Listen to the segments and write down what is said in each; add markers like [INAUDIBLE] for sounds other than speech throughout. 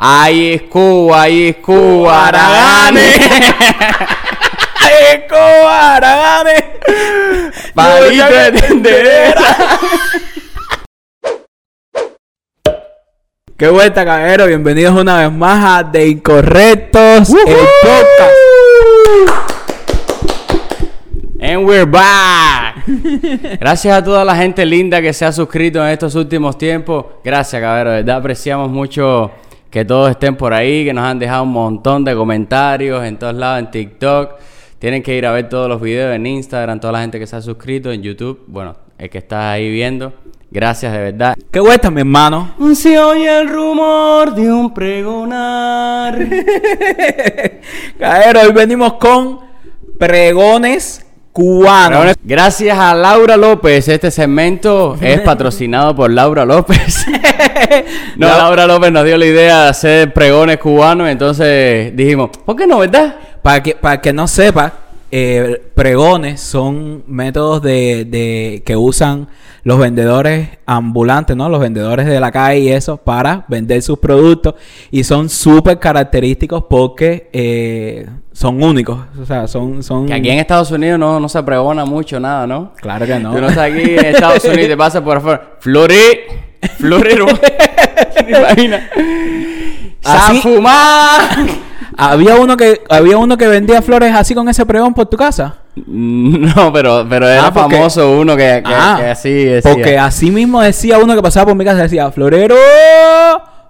Ahí es Cuba, ahí es Cuba, Aragane. [LAUGHS] ¡Ay, es Cuba, Aragane! Palito de tendera. ¡Qué vuelta, caballero! Bienvenidos una vez más a De Incorrectos, el podcast. And we're back. [LAUGHS] Gracias a toda la gente linda que se ha suscrito en estos últimos tiempos. Gracias, cabrón. De verdad apreciamos mucho que todos estén por ahí, que nos han dejado un montón de comentarios en todos lados, en TikTok. Tienen que ir a ver todos los videos en Instagram, toda la gente que se ha suscrito en YouTube. Bueno, el que está ahí viendo. Gracias de verdad. ¡Qué vuelta, mi hermano! Se oye el rumor de un pregonar. [LAUGHS] Caballero, hoy venimos con pregones cubanos. Gracias a Laura López, este segmento es patrocinado por Laura López. [LAUGHS] no, La- Laura López nos dio la idea de hacer pregones cubanos, entonces dijimos, ¿por qué no, verdad? Para que, para que no sepa, eh, pregones son métodos de, de- que usan los vendedores ambulantes, ¿no? Los vendedores de la calle y eso para vender sus productos y son súper característicos porque eh, son únicos, o sea, son... son... Que aquí en Estados Unidos no, no se pregona mucho nada, ¿no? Claro que no. Tú no estás aquí en Estados Unidos y te pasas por afuera. Flore, florero. [LAUGHS] ¿Te imaginas? Así- ¡Safumán! Había uno que había uno que vendía flores así con ese pregón por tu casa. [LAUGHS] No, pero, pero era Ah, porque- famoso uno que, que, Ah, que así decía. Porque así mismo decía uno que pasaba por mi casa decía, "Florero,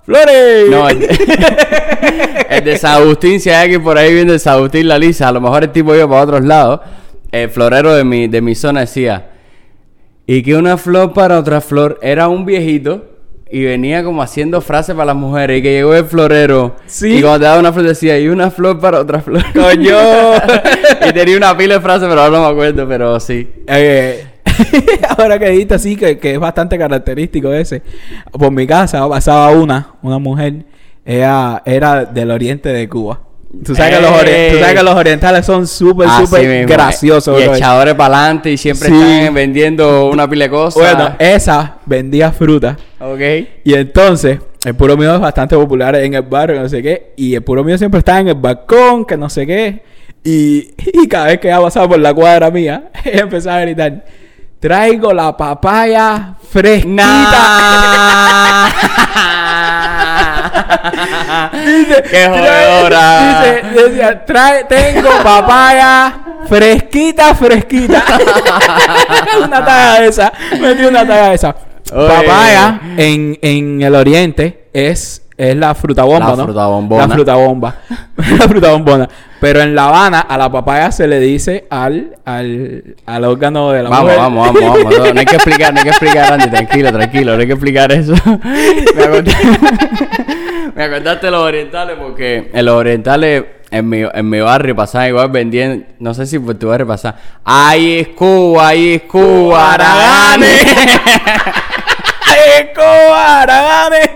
flores." No, el, [LAUGHS] el de San Agustín, si hay alguien por ahí viendo San Agustín La Lisa, a lo mejor el tipo iba para otros lados. El florero de mi, de mi zona decía, y que una flor para otra flor era un viejito y venía como haciendo frases para las mujeres y que llegó el florero Sí. y cuando te daba una flor decía, y una flor para otra flor. [LAUGHS] Coño. [LAUGHS] y tenía una pila de frases, pero ahora no me acuerdo, pero sí. Eh, [LAUGHS] ahora que dijiste así, que, que es bastante característico ese. Por mi casa pasaba una, una mujer, ella era del oriente de Cuba. Tú sabes, que los, ori- ¡Ey! tú sabes que los orientales son súper, súper graciosos. Y bro. echadores para adelante y siempre Sí. están vendiendo una pila de cosas. Bueno, esa vendía fruta. ok. Y entonces, el puro mío es bastante popular en el barrio, no sé qué. Y el puro mío siempre está en el balcón, que no sé qué. Y, y cada vez que ella pasaba por la cuadra mía, [LAUGHS] empezaba a gritar: Traigo la papaya fresquita. [LAUGHS] [LAUGHS] [LAUGHS] Dice, [LAUGHS] ¡Qué trae- jodedora! Dice, decía, trae, tengo papaya fresquita, fresquita. [LAUGHS] una talla esa. Metí una talla esa. Oye. Papaya en, en el oriente es, es la fruta bomba, La ¿no? fruta bombona. La fruta bomba. la fruta bombona. Pero en La Habana a la papaya se le dice al, al, al órgano de la Vamos, mujer. vamos, vamos, vamos. No, no hay que explicar, no hay que explicar, Andy. Tranquilo, tranquilo. No hay que explicar eso. Me me acordaste de los orientales porque en los orientales, en mi, en mi barrio pasaban igual vendiendo, no sé si por tu barrio pasaba. Ahí es Cuba, ahí es Cuba, Aragane. ¡Ay, [LAUGHS] Cuba, Aragane!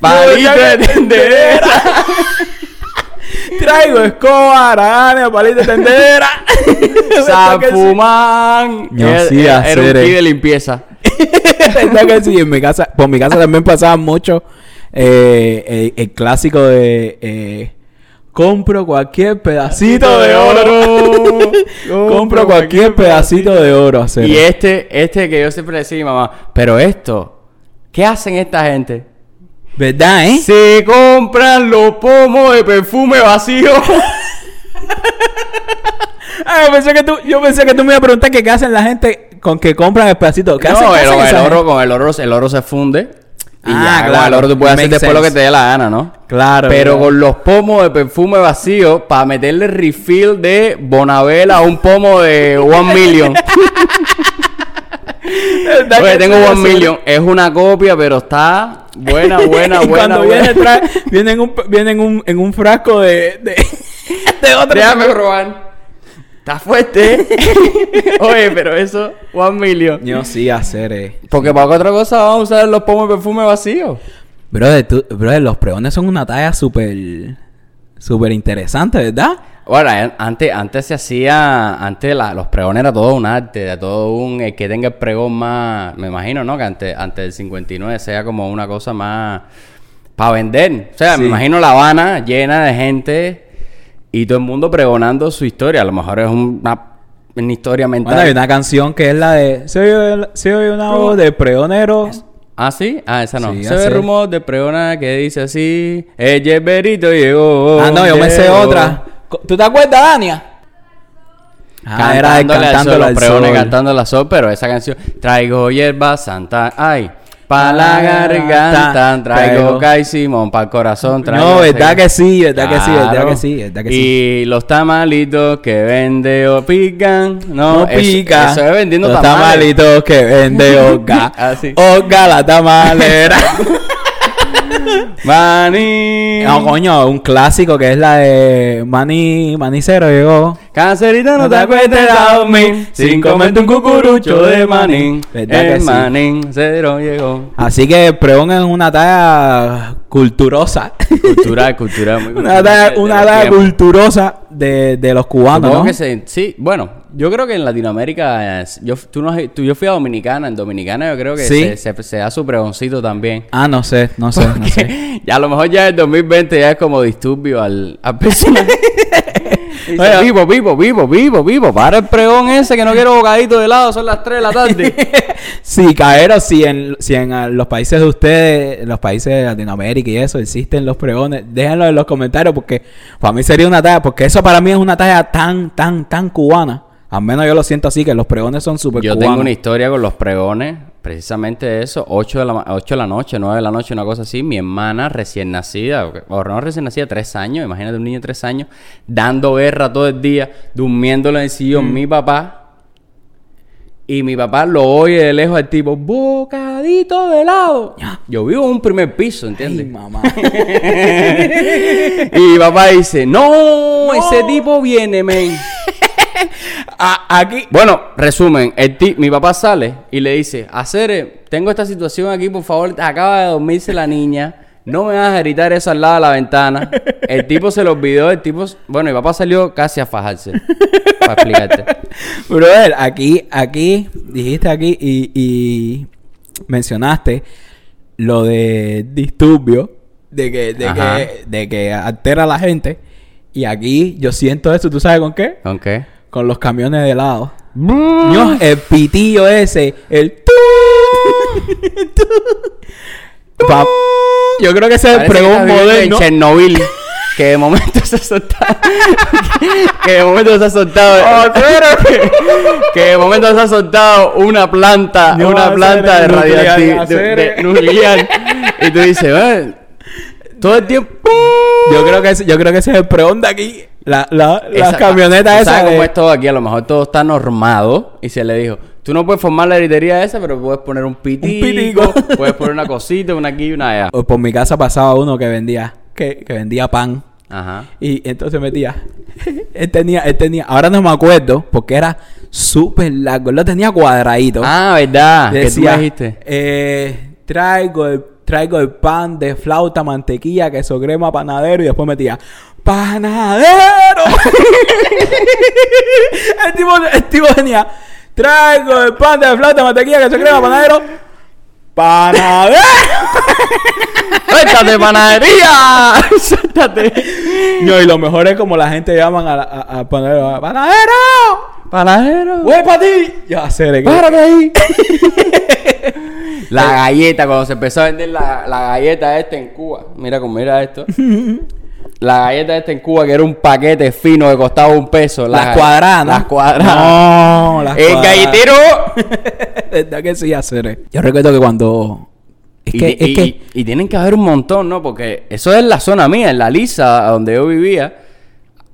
Palito de tendera. [LAUGHS] Traigo escoba, aragane, palito de tendera. Zafumán. [LAUGHS] Era- sí, era, un kit de limpieza. ¿Verdad que sí? En mi casa, por mi casa también pasaba mucho eh, el, el clásico de eh, compro cualquier pedacito de oro. [LAUGHS] compro cualquier pedacito de oro. Y este, este que yo siempre le decía a mi mamá, pero esto, ¿qué hacen esta gente? ¿Verdad, eh? Se compran los pomos de perfume vacío. [LAUGHS] Ah, yo pensé que tú, yo pensé que tú me ibas a preguntar que qué hacen la gente con que compran el pedacito. ¿Qué no, hacen el oro, gente? con el oro, el oro se funde. Y Ah, ya, claro. oro tú puedes hacer después lo que te dé la gana, ¿no? Claro. Pero claro. con los pomos de perfume vacío, para meterle refill de Bonabel a un pomo de One Million. ¿Verdad [LAUGHS] Oye, tengo One? Million. Es una copia, pero está buena, buena, [LAUGHS] y buena. cuando buena. viene, trae, viene, en un, viene en un, en un frasco de, de, [LAUGHS] de otro. Déjame probar. Está fuerte. [LAUGHS] Oye, pero eso, One Million. Yo sí hacer, eh. Porque para otra cosa vamos a usar los pomos de perfume vacíos. Brother, tú, brother, los pregones son una talla súper, súper interesante, ¿verdad? Bueno, eh, antes, antes se hacía, antes la- los pregones era todo un arte, era todo un, el que tenga el pregón más, me imagino, ¿no? Que antes, antes del 59 sea como una cosa más, para vender. O sea, Sí. me imagino La Habana llena de gente y todo el mundo pregonando su historia. A lo mejor es una, una historia mental. Bueno, hay una canción que es la de... Se oye, se oye una voz de pregonero. Ah, sí, ah, esa no. Sí, Se ve rumor de pregona que dice así: El Berito llegó. ah, no, yo me sé llegó". otra. ¿Tú te acuerdas, Dania? Ah, era de sol, al pregones Sol. cantando la sol, pero esa canción traigo hierba santa, ay, pa la garganta, ta- traigo Kai Simón pa el corazón, traigo No, verdad ese- que sí, verdad que sí, verdad que sí, verdad que sí. Y los tamalitos que vende o pican, no, pica. Eso, es vendiendo Los tamalitos que vende [LAUGHS] Olga. Ah. Olga la tamalera. [LAUGHS] Maní. no, coño, un clásico que es la de Mani, Manicero llegó. Cancerita, no te te acuestes a dormir sin comerte un cucurucho de manín. ¿Verdad que El sí? manín cero llegó. Así que Pregón es una talla culturosa. Cultural, cultural, muy [LAUGHS] una cultural talla, de- de una talla culturosa de, de los cubanos, Supongo ¿no? que se- sí, bueno, yo creo que en Latinoamérica, eh, yo, tú no, has- tú- yo fui a Dominicana, en Dominicana yo creo que Sí. se, se- se da su pregoncito también. Ah, no sé, no sé, no [LAUGHS] sé. ya a lo mejor ya el 2020 ya es como disturbio al, al [LAUGHS] personaje. Dice, Oye, vivo, vivo, vivo, vivo, vivo. Para el pregón ese que no quiero bocadito de helado, son las 3 de la tarde. [LAUGHS] Sí, Caero, si en, si en ah, los países de ustedes, en los países de Latinoamérica y eso, existen los pregones, déjenlo en los comentarios porque para mí sería una talla, porque eso para mí es una talla tan, tan, tan cubana. Al menos yo lo siento así, que los pregones son súper Yo cubanos. tengo una historia con los pregones, precisamente eso, 8 de, la, ma- 8 de la noche, 9 de la noche, una cosa así. Mi hermana recién nacida, o, no recién nacida, 3 años, imagínate un niño de 3 años, dando guerra todo el día, durmiéndole en el sillón Mm. mi papá. Y mi papá lo oye de lejos al tipo, bocadito de helado. Yo vivo en un primer piso, Ay, ¿entiendes? mamá. [LAUGHS] y mi papá dice, no, ese tipo viene, men. [LAUGHS] A- [LAUGHS] aquí, Bueno, resumen, el ti- mi papá sale y le dice, hacer, tengo esta situación aquí, por favor, acaba de dormirse la niña, no me vas a gritar eso al lado de la ventana. El tipo se lo olvidó, el tipo, bueno, mi papá salió casi a fajarse, [LAUGHS] para explicarte. brother, aquí, aquí, dijiste aquí y, y mencionaste lo de disturbio, de que, de que, de que altera a la gente. Y aquí yo siento eso, ¿tú sabes con qué? ¿Con qué? Con los camiones de helado. Ño, el pitillo ese, el tu, [LAUGHS] tu. Pa- yo creo que ese es el pregón moderno. En Chernobyl. Que de momento se ha soltado. [LAUGHS] que de momento se ha soltado. Oh, [LAUGHS] que, de momento se ha soltado una planta. No, una planta de nuclear, hacer- nuclear. y tú dices, "Eh, todo el tiempo. Yo creo que ese, yo creo que ese es el pregón de aquí. La, la, las Esa- camionetas ¿tú esas. ¿Sabes cómo de- es todo aquí? A lo mejor todo está normado. Y se le dijo, tú no puedes formar la heritería esa, pero puedes poner un pitico. pitico. [LAUGHS] puedes poner una cosita, una aquí y una allá. O Por mi casa pasaba uno que vendía, que, que vendía pan. Ajá. Y entonces metía. [LAUGHS] él tenía, él tenía, ahora no me acuerdo, porque era súper largo. Él lo tenía cuadradito. Ah, ¿verdad? que tú Decía, me dijiste. eh, traigo el, traigo el pan de flauta, mantequilla, queso crema, panadero. Y después metía, ¡panadero! [LAUGHS] el, tipo, el tipo venía, traigo el pan de flauta, mantequilla, queso crema, panadero. ¡Panadero! [LAUGHS] ¡Suéltate, panadería! [LAUGHS] ¡Suéltate! No, y lo mejor es como la gente llaman a, a, a panadero. ¡Panadero! ¡Panadero! ¡Voy para ti! Ya sé de qué. ¡Párate ahí! la galleta, cuando se empezó a vender la, la galleta esta en Cuba. Mira cómo mira esto. La galleta esta en Cuba, que era un paquete fino que costaba un peso. Las La- cuadradas. Las cuadradas. No, las ¡El cuadradas. galletero! [LAUGHS] ¿Verdad que sí, hacer? Yo recuerdo que cuando... Es y, que, y- es que... y- y tienen que haber un montón, ¿no? Porque eso es la zona mía, en la Lisa, donde yo vivía.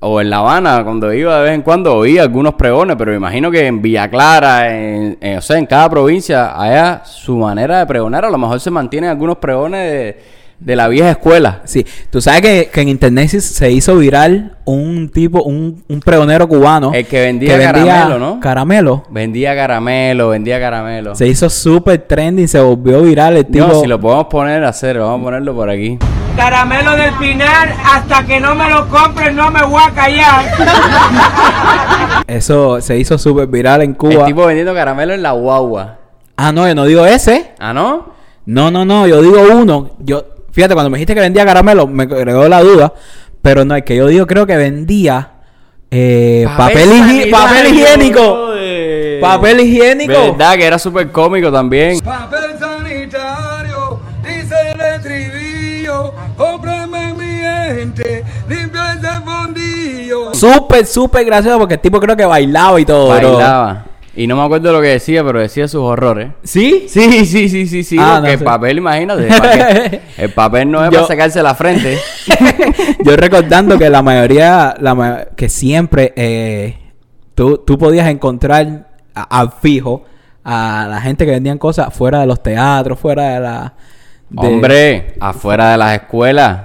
O en La Habana, cuando iba de vez en cuando, oía algunos pregones, pero me imagino que en Villa Clara, en, en- o sea, en cada provincia, allá su manera de pregonar, a lo mejor se mantienen algunos pregones de, de la vieja escuela. Sí, tú sabes que, que en internet se- hizo viral un tipo, un, un pregonero cubano. El que vendía caramelo, ¿no? Caramelo. Vendía caramelo, vendía caramelo. Se hizo súper trending, se volvió viral el tipo. No, si lo podemos poner a hacer, vamos a ponerlo por aquí. Caramelo del Pinar, hasta que no me lo compren no me voy a callar. Eso se hizo súper viral en El Cuba. tipo vendiendo caramelo en la guagua. Ah, no, yo no digo ese. ¿Ah, no? No, no, no, yo digo uno. Yo, Fíjate, cuando me dijiste que vendía caramelo, me creó la duda. Pero no, es que yo digo, creo que vendía eh, papel, sanitario, papel higiénico. Papel higiénico. Verdad que era súper cómico también. Papel sanitario, dice el estribillo, cómprame mi gente, limpia ese fondillo. Súper, súper gracioso porque el tipo creo que bailaba y todo, bro. Y no me acuerdo lo que decía, pero decía sus horrores. ¿Sí? Sí, sí, sí, sí, sí. Ah, no el papel, imagínate. [LAUGHS] El papel no es Yo- para sacarse la frente. [LAUGHS] Yo recordando que la mayoría, la que siempre eh, tú, tú podías encontrar al fijo a la gente que vendían cosas fuera de los teatros, fuera de la... de- Hombre, afuera de las escuelas.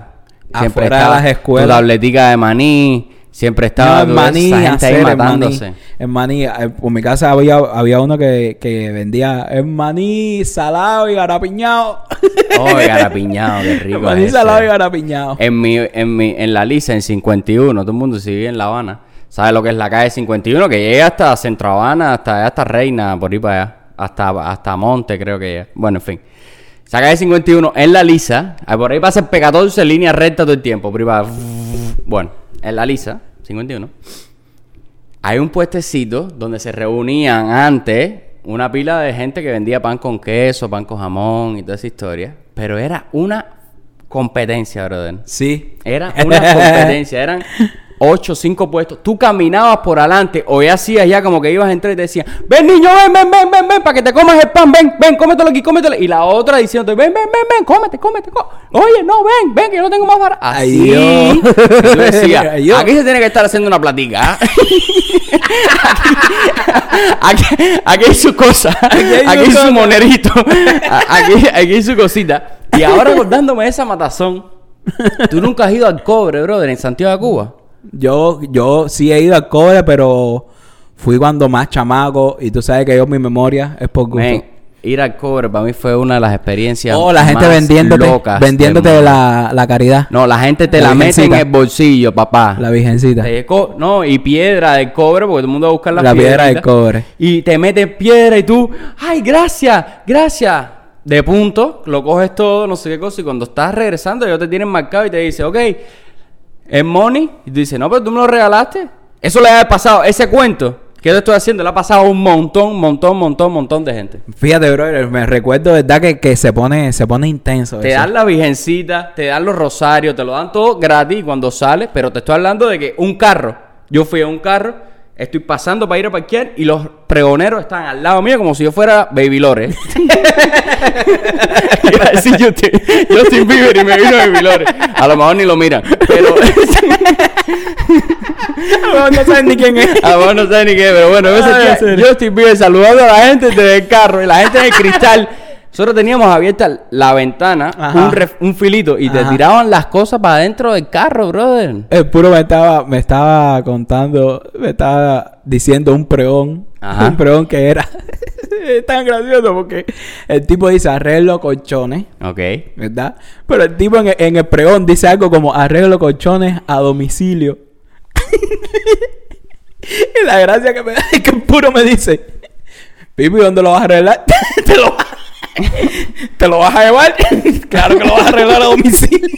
Siempre Afuera de las escuelas. Tu tabletica de maní. Siempre No, estaba en maní, esa gente ahí hacer, en matándose. maní. En maní. Eh, Por mi casa había, había uno que, que vendía en maní salado y garapiñado. Oh, [LAUGHS] garapiñado, qué rico. maní es ese. salado y garapiñado. En mi, en mi, en la Lisa, en 51, todo el mundo si vive en La Habana, sabe lo que es la calle 51, que llega hasta Centro Habana, hasta hasta Reina, por ahí para allá, hasta, hasta Monte creo que llega. Bueno, en fin. Esa calle 51 en la Lisa, por ahí pasa el P14 en línea recta todo el tiempo, por ahí [LAUGHS] Bueno, en la Lisa, 51, hay un puestecito donde se reunían antes una pila de gente que vendía pan con queso, pan con jamón y toda esa historia. Pero era una competencia, brother. Sí. Era una competencia, eran [LAUGHS] ocho o cinco puestos. Tú caminabas por adelante o ya hacías ya como que ibas a entrar y te decían, ven niño, ven, ven, ven, ven, ven, para que te comas el pan, ven, ven, cómetelo aquí, cómetelo. Y la otra diciéndote, ven, ven, ven, ven, cómete, cómete, có- Oye, no, ven, ven, que yo lo tengo más barato. Así. Ay, Dios. Y tú decías, [LAUGHS] Ay, Dios. aquí se tiene que estar haciendo una platica. ¿ah? [LAUGHS] aquí, aquí hay su cosa. Aquí hay hay, su monerito. Aquí, aquí hay su cosita. Y ahora acordándome de esa matazón. Tú nunca has ido al cobre, brother, en Santiago de Cuba. Yo, yo sí he ido al cobre, pero fui cuando más chamaco y tú sabes que yo mi memoria es por gusto. Ir al cobre para mí fue una de las experiencias oh, la gente más vendiéndote, locas vendiéndote la, la caridad. No, la gente te La la, mete en el bolsillo, papá. La virgencita. No, y piedra de cobre, porque todo el mundo va a buscar las La piedra de cobre. Y te mete piedra y tú, ay, gracias, gracias. De punto, lo coges todo, no sé qué cosa, y cuando estás regresando, ellos te tienen marcado y te dice, ok, es money. Y tú dices, no, pero tú me lo regalaste. Eso le ha pasado, ese cuento que yo estoy haciendo, le ha pasado a un montón, montón, montón, montón de gente. Fíjate, brother, me recuerdo, ¿verdad? Que, que se pone, se pone intenso. Te eso. dan la virgencita, te dan los rosarios, te lo dan todo gratis cuando sales, pero te estoy hablando de que un carro, yo fui a un carro, estoy pasando para ir a parquear y los pregoneros están al lado mío como si yo fuera Baby Lore. [LAUGHS] Iba a decir Justin, Justin Bieber y me vino Baby Lore. A lo mejor ni lo miran, pero [LAUGHS] no saben ni quién es. a lo mejor no sé ni qué, pero bueno, en. Justin Bieber saludando a la gente desde el carro y la gente en el cristal. Nosotros teníamos abierta la ventana, un, ref- un filito, y te tiraban las cosas para adentro del carro, brother. El puro me estaba, me estaba contando, me estaba diciendo un pregón. Ajá. Un pregón que era [LAUGHS] es tan gracioso porque el tipo dice arreglo colchones, Ok. ¿verdad? Pero el tipo en el, en el pregón dice algo como arreglo colchones a domicilio. [LAUGHS] y la gracia que me da es que el puro me dice, Pipi, ¿dónde lo vas a arreglar? [LAUGHS] te lo vas [LAUGHS] ¿Te lo vas a llevar? [LAUGHS] claro que lo vas a arreglar a domicilio. [LAUGHS]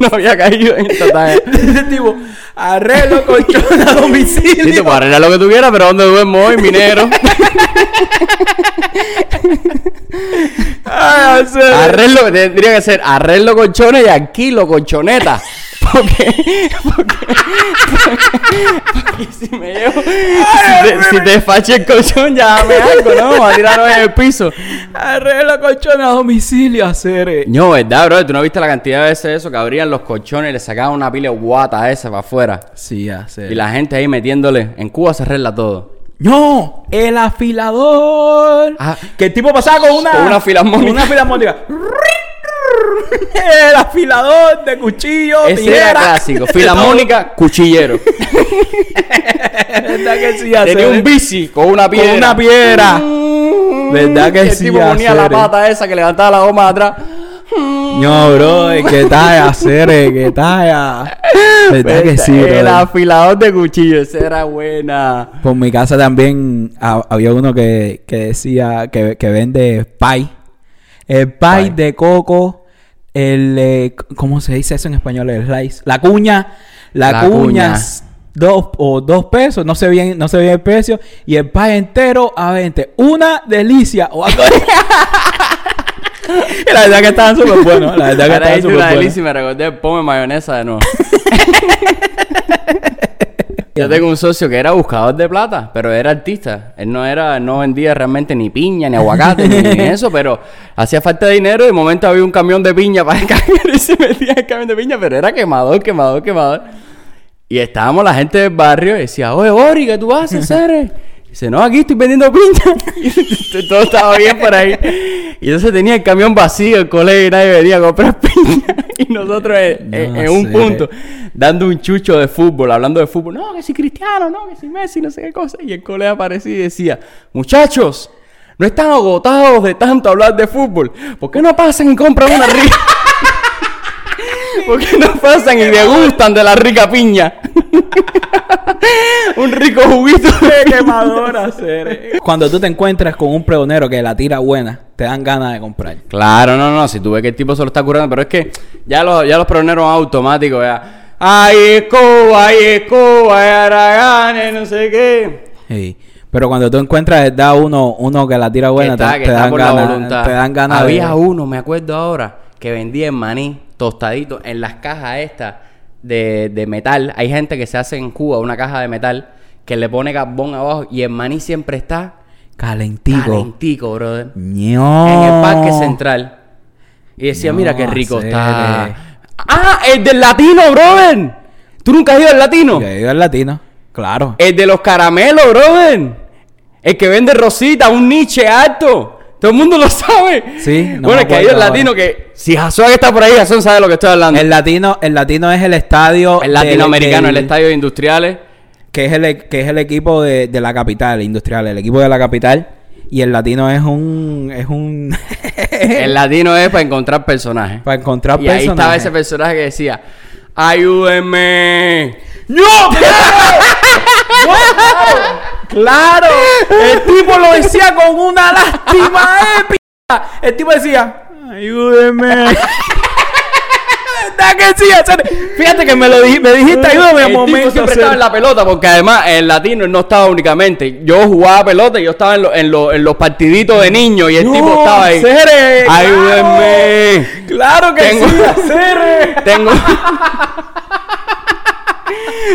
no había caído en esta talla. Ese tipo, arreglo colchón a domicilio. Sí, te puedo arreglar lo que tú quieras, pero ¿dónde duermo hoy, minero? Ay, arreglo, tendría que ser arreglo colchones y alquilo colchoneta. Porque, porque, porque si me llevo, si te, si te el colchón, ya dame algo, ¿no? A tirarlo en el piso. Arreglo colchón a domicilio, hacer. eh. No, ¿verdad, bro? ¿Tú no viste la cantidad de veces eso? Que abrían los colchones y le sacaban una pila de guata a esa para afuera. Sí, hacer. Y la gente ahí metiéndole. En Cuba se arregla todo. No, el afilador. Ah. que el tipo pasaba con una. Con una filarmónica. con una filarmónica. [LAUGHS] el afilador de cuchillo. Ese tijera. era clásico. Filarmónica, [LAUGHS] cuchillero. ¿Verdad que sí, hacer? Tenía un bici con una piedra. Con una piedra. ¿Verdad que el sí, tipo ponía la pata esa que levantaba la goma de atrás. No, bro, que talla, hacer, que talla. ¿Verdad que sí, El afilador de cuchillo. Esa era buena. Por mi casa también ha- había uno que, que decía que, que vende pie. el pie Pie. de coco, el... eh, ¿Cómo se dice eso en español? El slice. La cuña. La, La cuña. Dos o dos pesos, no sé bien, no sé bien el precio. Y el pie entero a 20. Una delicia. O algo [LAUGHS] la verdad que estaban súper buenos. La verdad que Ahora estaban súper una buenos. delicia y me recordé, ponme mayonesa de nuevo. [LAUGHS] Yo tengo un socio que era buscador de plata, pero era artista. Él no era, no vendía realmente ni piña, ni aguacate, ni, ni [LAUGHS] eso, pero hacía falta de dinero y de momento había un camión de piña para el [LAUGHS] camión y se metía el camión de piña, pero era quemador, quemador, quemador. Y estábamos la gente del barrio y decía, oye, Bori, ¿qué tú haces, Cere? Dice, no, aquí estoy vendiendo. [LAUGHS] Y todo estaba bien por ahí. Y entonces tenía el camión vacío, el colegio y nadie venía a comprar piña. [LAUGHS] Y nosotros en, en- No en un punto, dando un chucho de fútbol, hablando de fútbol. No, que si Cristiano, no, que si Messi, no sé qué cosa. Y el colega aparecía y decía, muchachos, no están agotados de tanto hablar de fútbol. ¿Por qué no pasan y compran una rica? [LAUGHS] ¿Por qué no pasan y degustan de la rica piña? [LAUGHS] un rico juguito de quemadora, Cuando tú te encuentras con un pregonero que la tira buena, te dan ganas de comprar. Claro, no, no, si tú ves que el tipo se lo está curando, pero es que ya los, ya los proneros automáticos, ya. Ay, escoba, ay, escoba, ay, araganes, no sé qué. Sí. Pero cuando tú encuentras verdad uno, uno que la tira buena, está, te, dan ganas, voluntad. te dan ganas Había de... uno, me acuerdo ahora, que vendía el maní tostadito en las cajas estas de, de metal. Hay gente que se hace en Cuba una caja de metal que le pone carbón abajo y el maní siempre está Calentico. calentico, brother. Ño. En el parque central. Y decía, mira qué rico Cere. está. ¡Ah! ¡El del latino, brother! ¿Tú nunca has ido al latino? Que viva el latino. Claro. El de los caramelos, brother. El que vende rosita, un niche alto. Todo el mundo lo sabe. Sí, no bueno, me es que hay el acuerdo latino que. Si Jason está por ahí, Jason sabe de lo que estoy hablando. El latino, el latino es el estadio... El del- latinoamericano, del- el estadio de industriales. Que es el, que es el equipo de, de la capital, industrial. El equipo de la capital. Y el latino es un... Es un... [LAUGHS] El latino es para encontrar personajes. para encontrar y ahí estaba personajes. ese personaje que decía: Ayúdenme. ¡No! [LAUGHS] ¡Claro! El tipo lo decía con una lástima épica. El tipo decía, ayúdeme. [LAUGHS] ¿Verdad que sí? Fíjate que me lo me dijiste, ayúdame El un tipo momento. siempre estaba en la pelota, porque además el latino no estaba únicamente. Yo jugaba pelota y yo estaba en, lo- en, lo- en los partiditos de niños y el No, tipo estaba ahí. Cere, claro. Ayúdenme. Claro que Tengo- sí. [LAUGHS] Tengo. [LAUGHS]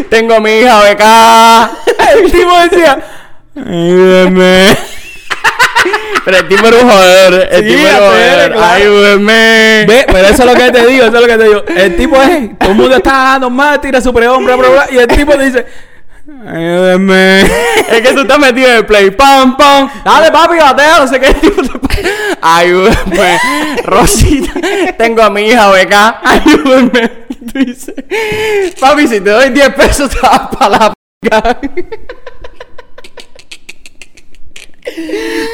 Tengo mi hija becada. El tipo decía, ayúdeme. Pero el tipo era un joder. El Sí, tipo era un joder. claro. Ayúdenme. Ve, pero eso es lo que te digo, eso es lo que te digo. El tipo es, todo el mundo está normal, tira su prehombre, bla, bla, bla, y el tipo dice, ayúdame. Es que tú estás metido en el play. Pam, pam. Dale, papi, batea. No sé qué. [LAUGHS] Tipo te- Ayúdenme. Rosita. Tengo a mi hija becada. Ayúdenme. Y tú dices, papi, si te doy 10 pesos, te vas para la p.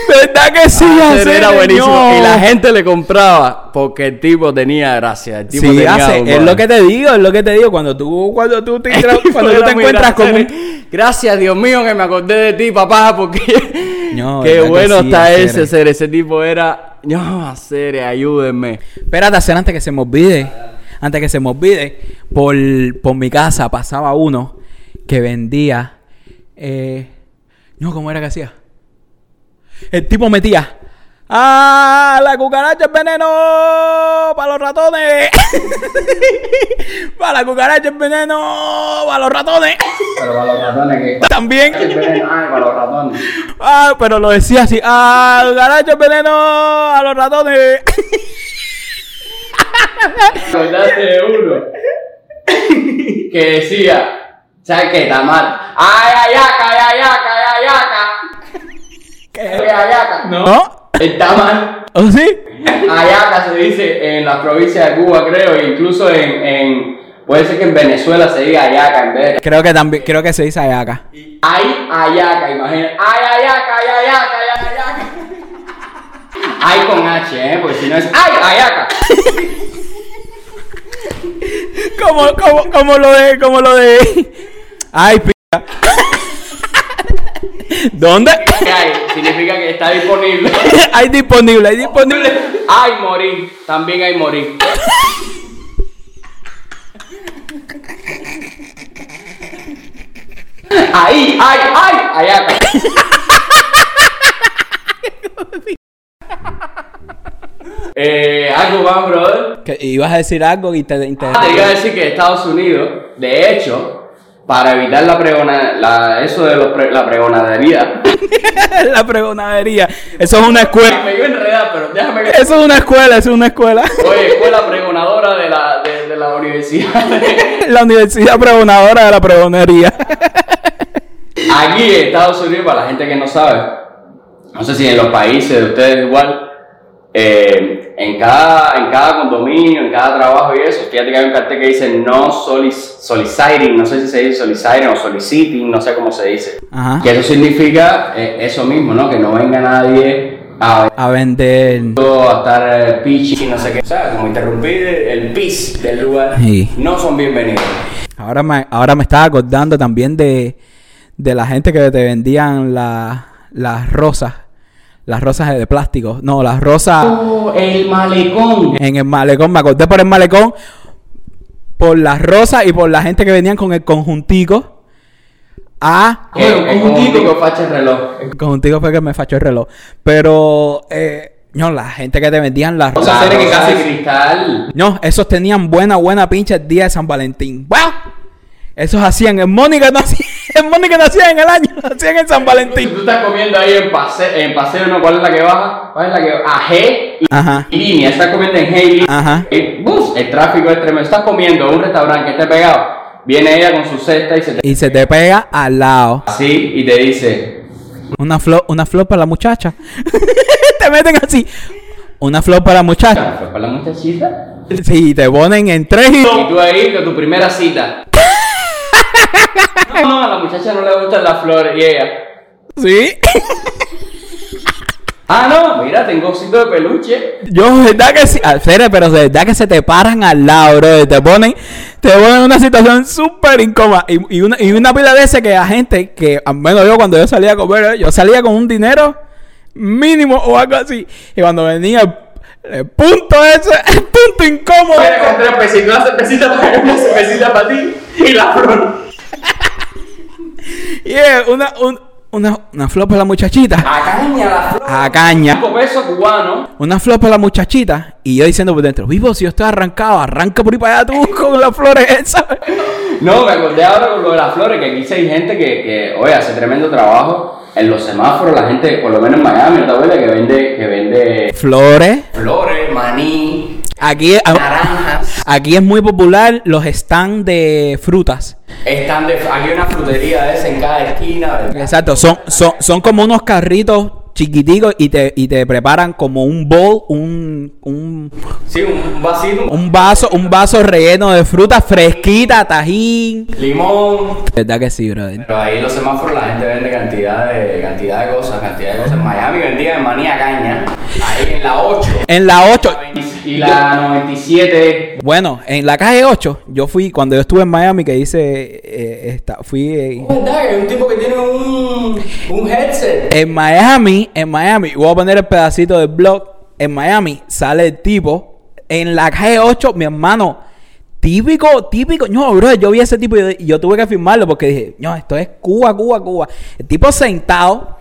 ¿Verdad que sí? Hacer hacer, era buenísimo. no? Y la gente le compraba porque el tipo tenía gracia. El tipo Sí, tenía hace, es lo que te digo, es lo que te digo. Cuando tú, cuando tú te, [LAUGHS] cuando tú te encuentras con un... Gracias, Dios mío, que me acordé de ti, papá, porque [LAUGHS] No, [LAUGHS] qué bueno sí, está ese ser. Ese tipo era. No, hacer, ayúdenme. Espérate, hacer antes que se me olvide. Antes que se me olvide. Por, por mi casa pasaba uno que vendía... Eh, no, ¿cómo era que hacía? El tipo metía... ¡Ah! ¡La cucaracha es veneno! ¡Para los ratones! ¡Para la cucaracha es veneno! ¡Para los ratones! Pero para los ratones que. También. Ay, para los ratones. Ah, pero lo decía así. ¡Ah! ¡La cucaracha es veneno! ¡A los ratones! De uno que decía, ¿sabes qué? Está mal. ¡Ay, ayaca, ay, ayaca, ay, ayaca! ¿Qué ayaca? ¿No? Está mal. ¿O sí? Ayaca se dice en la provincia de Cuba, creo, e incluso en, en- Puede ser que en Venezuela se diga ayaca en vez de. Creo que también, creo que se dice ayaca. Ay, ayaca, imagina. Ay, ayaca, ay, ayaca, ay, ayaca. Ay con H, ¿eh? Porque si no es. ¡Ay, ayaca! Como, como, como lo de, como lo de. Ay, p. [LAUGHS] ¿Dónde? ¿Qué hay? Significa que está disponible. [LAUGHS] hay disponible, hay disponible. Hay morir. También hay morir. Ahí, ay, ay, allá acá. [LAUGHS] eh, algo más, brother. Ibas a decir algo y te, te- Ah, te iba a decir que Estados Unidos, de hecho, para evitar la pregona, la, eso de los pre- la pregonadería, [LAUGHS] la pregonadería. Eso es una escuela. me enredar, pero déjame Eso es una escuela, eso es una escuela. Oye, fue la pregonadora de la, de, de la universidad. [LAUGHS] la universidad pregonadora de la pregonería. Aquí en Estados Unidos, para la gente que no sabe, no sé si en los países de ustedes igual, eh, en, cada, en cada condominio, en cada trabajo y eso, fíjate que hay un cartel que dice no solic- soliciting, no sé si se dice soliciting o soliciting, no sé cómo se dice. Ajá. Que eso significa eh, eso mismo, ¿no? Que no venga nadie a A vender. a estar eh, no sé qué. O sea, como interrumpir el pis del lugar. Sí. No son bienvenidos. Ahora me, ahora me estaba acordando también de, de la gente que te vendían la- las rosas. Las rosas de plástico. No, las rosas Oh, el malecón. en el malecón. Me acordé por el malecón. Por las rosas y por la gente que venían con el conjuntico. Ah, Que el conjuntico facha el reloj. el conjuntico fue que me fachó el reloj. Pero, eh, no, la gente que te vendían las rosas. La era que casi- cristal. No, esos tenían buena, buena pincha el día de San Valentín. ¡Wow! Esos hacían, el Mónica no hacía, [LAUGHS] el Mónica no en el año, [LAUGHS] hacían en San Valentín. tú estás comiendo ahí en paseo, en paseo ¿no? ¿Cuál es la que baja? ¿Cuál es la que baja? A G y Ajá. y línea. Estás comiendo en G y. Ajá. Y, bus, el tráfico es tremendo. Estás comiendo en un restaurante que esté pegado. Viene ella con su cesta y se te... Y se te pega al lado. Así y te dice... Una flor, una flor para la muchacha. [LAUGHS] te meten así. Una flor para la muchacha. ¿Fue para la muchachita? Sí, te ponen en tres y... Y tú ahí con tu primera cita. No, no, a la muchacha no le gustan las flores y ella... Sí. Ah, no, mira, tengo osito de peluche. Yo, verdad que sí. Al serio, pero de verdad que se te paran al lado, bro. Te ponen, te ponen en una situación súper incómoda. Y, y una, y una pila de ese que a gente, que al menos yo cuando yo salía a comer, ¿eh? yo salía con un dinero mínimo o algo así. Y cuando venía el, el punto ese, [LAUGHS] el punto incómodo. Con tres pesitos, una cervecita para una para ti y la flor. Y es una, un- una, una flor para la muchachita. A caña la flor. A caña. Cinco pesos cubanos. Una flor para la muchachita. Y yo diciendo por dentro, vivo, si yo estoy arrancado, arranca por ahí para allá tú [LAUGHS] con las flores esas. No, me acordé ahora con lo de las flores, que aquí sí hay gente que, que, oye, hace tremendo trabajo. En los semáforos, la gente, por lo menos en Miami, ¿no te acuerdas? Que vende, que vende Flores. flores, maní, Aquí, a- naranjas. aquí es muy popular los stands de frutas. Están de, aquí hay una frutería de esa en cada esquina. ¿verdad? Exacto, son, son, son como unos carritos chiquiticos y te, y te preparan como un bowl, un, un, Sí, un vasito, un vaso, un vaso relleno de frutas fresquita, tajín. limón. ¿Verdad que sí, brother? Pero ahí los semáforos la gente vende cantidad de, cantidad de cosas, cantidad de cosas. En Miami vendía maní a caña. Ahí en la 8. En la 8, Y la 97. bueno, en la calle 8, yo fui, cuando yo estuve en Miami, que hice, eh, esta, fui eh. Hay un tipo que tiene un, un headset. en Miami, en Miami, voy a poner el pedacito del blog, en Miami sale el tipo, en la calle 8, mi hermano, típico, típico, no, bro, yo vi a ese tipo y yo, y yo tuve que firmarlo porque dije, no, esto es Cuba, Cuba, Cuba. El tipo sentado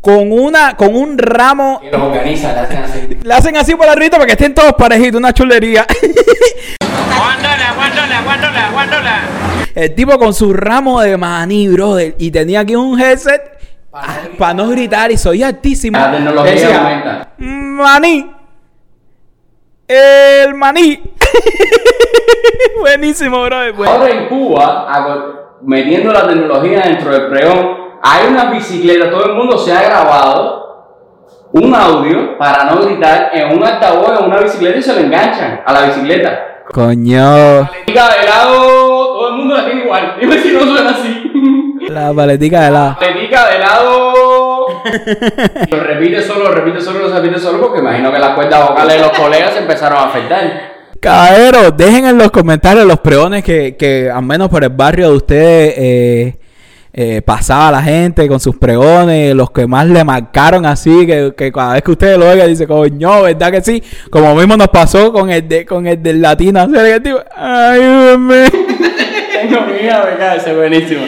con una, con un ramo, Y los organiza, le hacen así. le hacen así por arriba para que estén todos parejitos, una chulería. Aguándola, aguándola, aguándola, aguándola. El tipo con su ramo de maní, brother, y tenía aquí un headset para no gritar y soy altísimo. La tecnología Decía, aumenta. Maní. El maní. [LAUGHS] Buenísimo, brother. bueno. Ahora en Cuba, metiendo la tecnología dentro del pregón, hay una bicicleta, todo el mundo se ha grabado un audio para no gritar en un altavoz en una bicicleta y se lo enganchan a la bicicleta. Coño. Paletica de lado, todo el mundo la tiene igual. [LAUGHS] Dime si no suena así. La paletica de la. Paletica de lado. [LAUGHS] lo repite solo, lo repite solo, lo repite solo, porque imagino que las cuerdas vocales de los colegas se empezaron a afectar. Caballero, dejen en los comentarios los pregones que, que al menos por el barrio de ustedes eh, eh, pasaba la gente con sus pregones, los que más le marcaron así, que, que cada vez que ustedes lo oigan, dice, coño, ¿verdad que sí? Como mismo nos pasó con el, de, con el del latino, ayúdenme. [LAUGHS] Tengo miedo, venga, ese es buenísimo.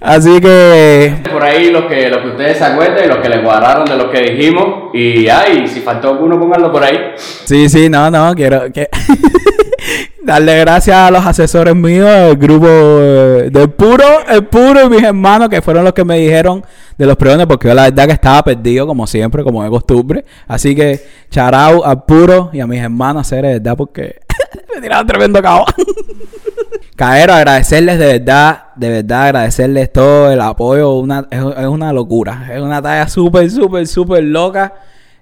Así que Por ahí los que, los que ustedes se acuerden y los que les guardaron de lo que dijimos. Y ay, si faltó alguno, pónganlo por ahí. Sí, sí, no, no, quiero que [LAUGHS] darle gracias a los asesores míos, el grupo eh, del puro, el puro y mis hermanos que fueron los que me dijeron de los pregones, porque yo la verdad que estaba perdido como siempre, como de costumbre. Así que charao al puro y a mis hermanos hacer de verdad porque [LAUGHS] me tiraron tremendo [LAUGHS] cabo. Caero, agradecerles de verdad, de verdad agradecerles todo el apoyo, una, es, es una locura, es una talla súper, súper, súper loca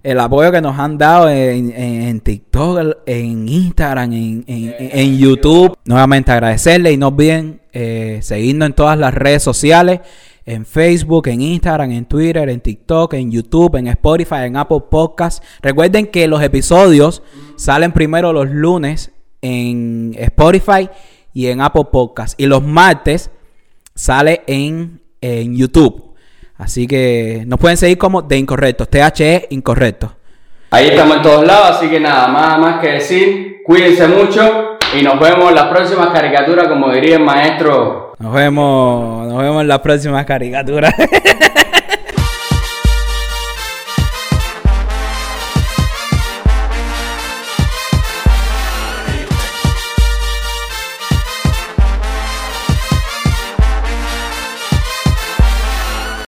el apoyo que nos han dado en, en- en TikTok, en Instagram, en, en- en YouTube. Nuevamente agradecerles y no olviden eh, seguirnos en todas las redes sociales, en Facebook, en Instagram, en Twitter, en TikTok, en YouTube, en Spotify, en Apple Podcasts. Recuerden que los episodios salen primero los lunes en Spotify y en Apple Podcasts y los martes sale en, en YouTube. Así que nos pueden seguir como de incorrectos, THE incorrecto. Ahí estamos en todos lados, así que nada, más, más que decir. Cuídense mucho y nos vemos en las próximas caricaturas, como diría el maestro. Nos vemos, nos vemos en la próxima caricatura. [LAUGHS]